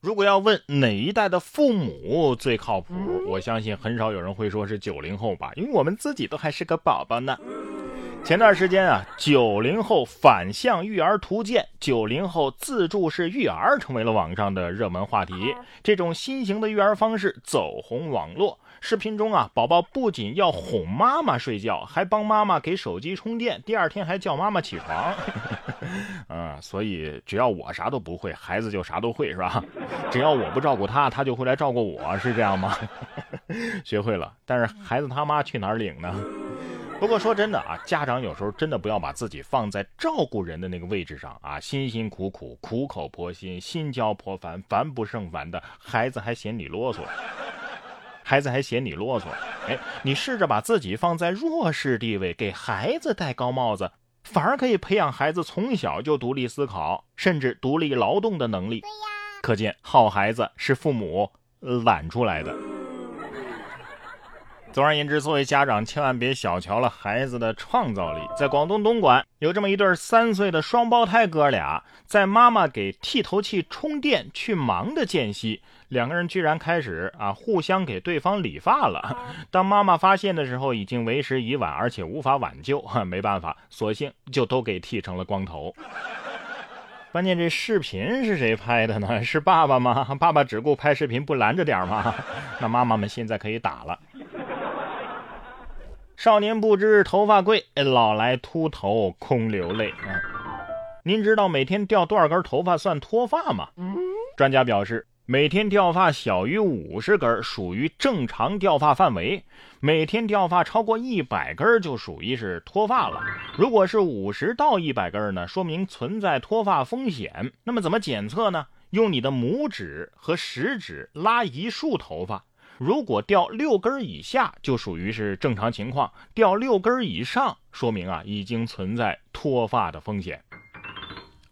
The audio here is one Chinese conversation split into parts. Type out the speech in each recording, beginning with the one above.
如果要问哪一代的父母最靠谱，我相信很少有人会说是九零后吧，因为我们自己都还是个宝宝呢。前段时间啊，九零后反向育儿图鉴、九零后自助式育儿成为了网上的热门话题。这种新型的育儿方式走红网络。视频中啊，宝宝不仅要哄妈妈睡觉，还帮妈妈给手机充电，第二天还叫妈妈起床。嗯，所以只要我啥都不会，孩子就啥都会，是吧？只要我不照顾他，他就会来照顾我，是这样吗？学会了，但是孩子他妈去哪儿领呢？不过说真的啊，家长有时候真的不要把自己放在照顾人的那个位置上啊，辛辛苦苦、苦口婆心、心焦婆烦、烦不胜烦的，孩子还嫌你啰嗦，孩子还嫌你啰嗦。哎，你试着把自己放在弱势地位，给孩子戴高帽子，反而可以培养孩子从小就独立思考，甚至独立劳动的能力。对呀，可见好孩子是父母懒出来的。总而言之，作为家长，千万别小瞧了孩子的创造力。在广东东莞，有这么一对三岁的双胞胎哥俩，在妈妈给剃头器充电去忙的间隙，两个人居然开始啊互相给对方理发了。当妈妈发现的时候，已经为时已晚，而且无法挽救。没办法，索性就都给剃成了光头。关键这视频是谁拍的呢？是爸爸吗？爸爸只顾拍视频，不拦着点吗？那妈妈们现在可以打了。少年不知头发贵，老来秃头空流泪啊！您知道每天掉多少根头发算脱发吗？专家表示，每天掉发小于五十根属于正常掉发范围，每天掉发超过一百根就属于是脱发了。如果是五十到一百根呢，说明存在脱发风险。那么怎么检测呢？用你的拇指和食指拉一束头发。如果掉六根儿以下，就属于是正常情况；掉六根儿以上，说明啊已经存在脱发的风险。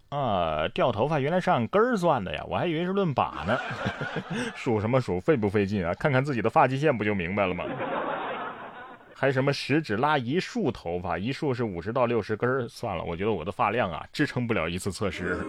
啊，掉头发原来是按根儿算的呀，我还以为是论把呢。数什么数，费不费劲啊？看看自己的发际线不就明白了吗？还什么食指拉一束头发，一束是五十到六十根儿，算了，我觉得我的发量啊支撑不了一次测试。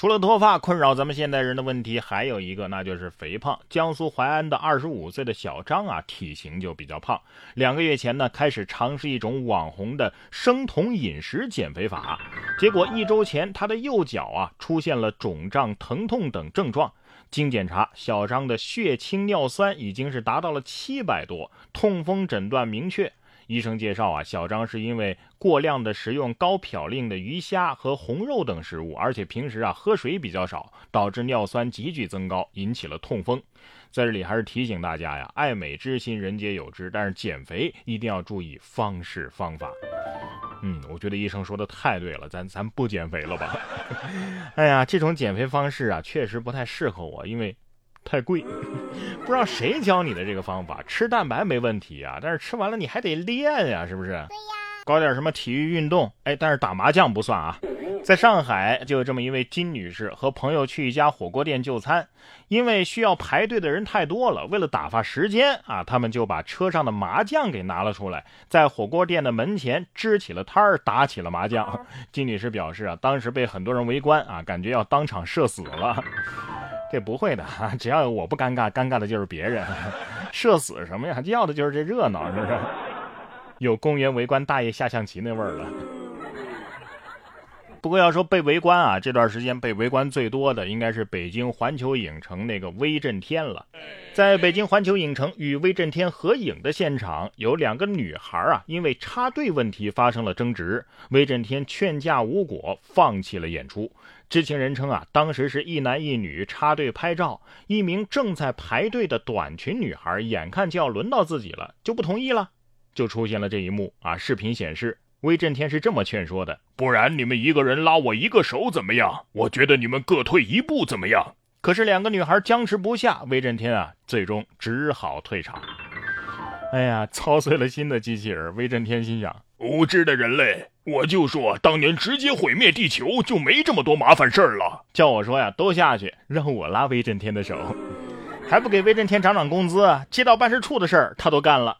除了脱发困扰咱们现代人的问题，还有一个，那就是肥胖。江苏淮安的二十五岁的小张啊，体型就比较胖。两个月前呢，开始尝试一种网红的生酮饮食减肥法，结果一周前他的右脚啊出现了肿胀、疼痛等症状。经检查，小张的血清尿酸已经是达到了七百多，痛风诊断明确。医生介绍啊，小张是因为过量的食用高嘌呤的鱼虾和红肉等食物，而且平时啊喝水比较少，导致尿酸急剧增高，引起了痛风。在这里还是提醒大家呀，爱美之心人皆有之，但是减肥一定要注意方式方法。嗯，我觉得医生说的太对了，咱咱不减肥了吧？哎呀，这种减肥方式啊，确实不太适合我，因为。太贵，不知道谁教你的这个方法。吃蛋白没问题啊，但是吃完了你还得练呀，是不是？对呀。搞点什么体育运动，哎，但是打麻将不算啊。在上海就有这么一位金女士和朋友去一家火锅店就餐，因为需要排队的人太多了，为了打发时间啊，他们就把车上的麻将给拿了出来，在火锅店的门前支起了摊儿，打起了麻将。金女士表示啊，当时被很多人围观啊，感觉要当场社死了。这不会的哈，只要我不尴尬，尴尬的就是别人。社死什么呀？要的就是这热闹，是不是？有公园围观大爷下象棋那味儿了。不过要说被围观啊，这段时间被围观最多的应该是北京环球影城那个威震天了。在北京环球影城与威震天合影的现场，有两个女孩啊，因为插队问题发生了争执，威震天劝架无果，放弃了演出。知情人称啊，当时是一男一女插队拍照，一名正在排队的短裙女孩眼看就要轮到自己了，就不同意了，就出现了这一幕啊。视频显示。威震天是这么劝说的：“不然你们一个人拉我一个手怎么样？我觉得你们各退一步怎么样？”可是两个女孩僵持不下，威震天啊，最终只好退场。哎呀，操碎了心的机器人！威震天心想：无知的人类，我就说当年直接毁灭地球就没这么多麻烦事儿了。叫我说呀，都下去，让我拉威震天的手，还不给威震天涨涨工资？街道办事处的事儿他都干了。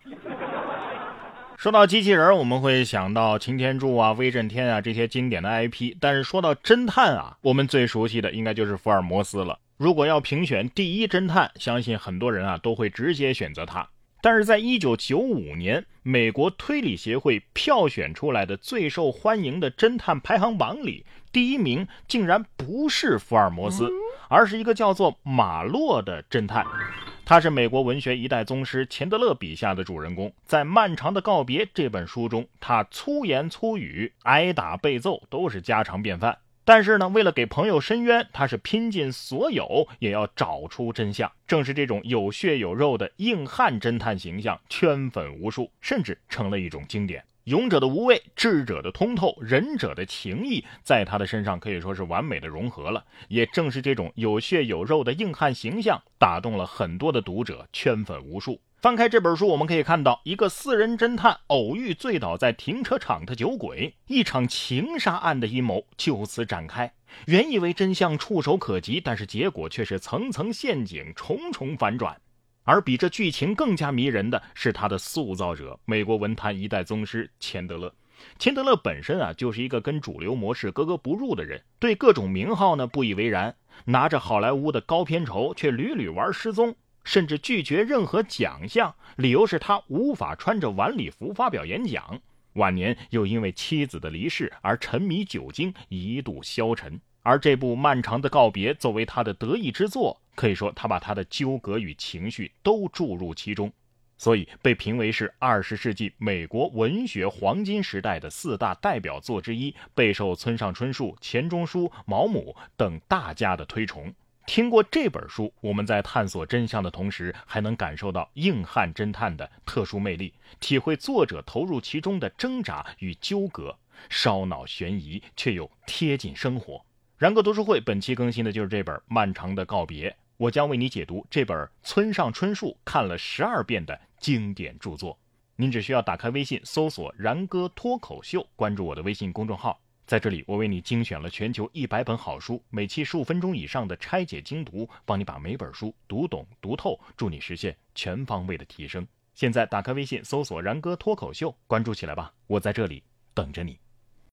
说到机器人，我们会想到擎天柱啊、威震天啊这些经典的 IP，但是说到侦探啊，我们最熟悉的应该就是福尔摩斯了。如果要评选第一侦探，相信很多人啊都会直接选择他。但是在一九九五年，美国推理协会票选出来的最受欢迎的侦探排行榜里，第一名竟然不是福尔摩斯，而是一个叫做马洛的侦探。他是美国文学一代宗师钱德勒笔下的主人公。在《漫长的告别》这本书中，他粗言粗语、挨打被揍都是家常便饭。但是呢，为了给朋友伸冤，他是拼尽所有也要找出真相。正是这种有血有肉的硬汉侦探形象，圈粉无数，甚至成了一种经典。勇者的无畏，智者的通透，仁者的情谊，在他的身上可以说是完美的融合了。也正是这种有血有肉的硬汉形象，打动了很多的读者，圈粉无数。翻开这本书，我们可以看到一个私人侦探偶遇醉倒在停车场的酒鬼，一场情杀案的阴谋就此展开。原以为真相触手可及，但是结果却是层层陷阱，重重反转。而比这剧情更加迷人的是他的塑造者——美国文坛一代宗师钱德勒。钱德勒本身啊，就是一个跟主流模式格格不入的人，对各种名号呢不以为然，拿着好莱坞的高片酬，却屡屡玩失踪。甚至拒绝任何奖项，理由是他无法穿着晚礼服发表演讲。晚年又因为妻子的离世而沉迷酒精，一度消沉。而这部漫长的告别作为他的得意之作，可以说他把他的纠葛与情绪都注入其中，所以被评为是二十世纪美国文学黄金时代的四大代表作之一，备受村上春树、钱钟书、毛姆等大家的推崇。听过这本书，我们在探索真相的同时，还能感受到硬汉侦探的特殊魅力，体会作者投入其中的挣扎与纠葛，烧脑悬疑却又贴近生活。然哥读书会本期更新的就是这本《漫长的告别》，我将为你解读这本村上春树看了十二遍的经典著作。您只需要打开微信搜索“然哥脱口秀”，关注我的微信公众号。在这里，我为你精选了全球一百本好书，每期十五分钟以上的拆解精读，帮你把每本书读懂读透，助你实现全方位的提升。现在打开微信，搜索“然哥脱口秀”，关注起来吧，我在这里等着你。